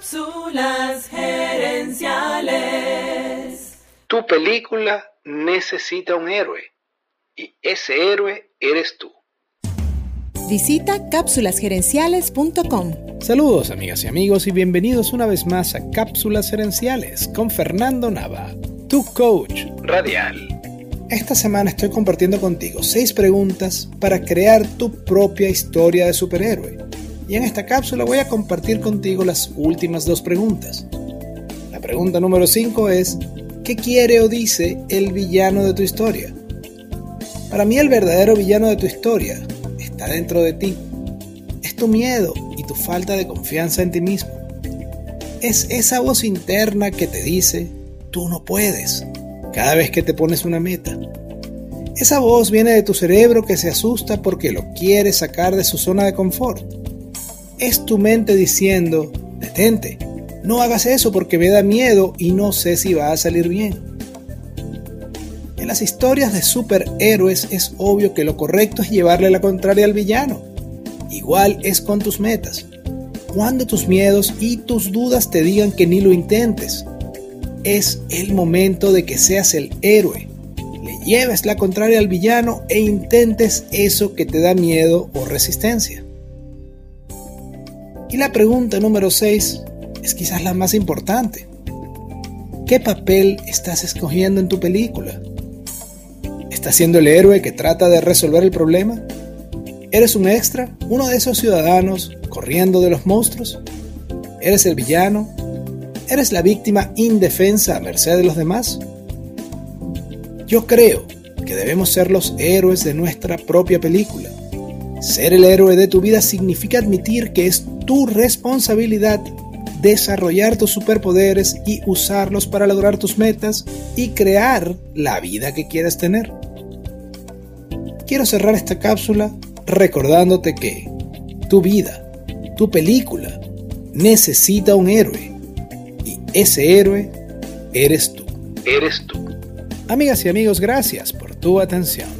Cápsulas gerenciales. Tu película necesita un héroe y ese héroe eres tú. Visita cápsulasgerenciales.com. Saludos amigas y amigos y bienvenidos una vez más a Cápsulas Gerenciales con Fernando Nava, tu coach radial. Esta semana estoy compartiendo contigo seis preguntas para crear tu propia historia de superhéroe. Y en esta cápsula voy a compartir contigo las últimas dos preguntas. La pregunta número 5 es, ¿qué quiere o dice el villano de tu historia? Para mí el verdadero villano de tu historia está dentro de ti. Es tu miedo y tu falta de confianza en ti mismo. Es esa voz interna que te dice, tú no puedes, cada vez que te pones una meta. Esa voz viene de tu cerebro que se asusta porque lo quiere sacar de su zona de confort. Es tu mente diciendo, detente, no hagas eso porque me da miedo y no sé si va a salir bien. En las historias de superhéroes es obvio que lo correcto es llevarle la contraria al villano. Igual es con tus metas. Cuando tus miedos y tus dudas te digan que ni lo intentes, es el momento de que seas el héroe. Le lleves la contraria al villano e intentes eso que te da miedo o resistencia. Y la pregunta número 6 es quizás la más importante. ¿Qué papel estás escogiendo en tu película? ¿Estás siendo el héroe que trata de resolver el problema? ¿Eres un extra? ¿Uno de esos ciudadanos corriendo de los monstruos? ¿Eres el villano? ¿Eres la víctima indefensa a merced de los demás? Yo creo que debemos ser los héroes de nuestra propia película. Ser el héroe de tu vida significa admitir que es tu responsabilidad desarrollar tus superpoderes y usarlos para lograr tus metas y crear la vida que quieres tener. Quiero cerrar esta cápsula recordándote que tu vida, tu película, necesita un héroe ese héroe eres tú. Eres tú. Amigas y amigos, gracias por tu atención.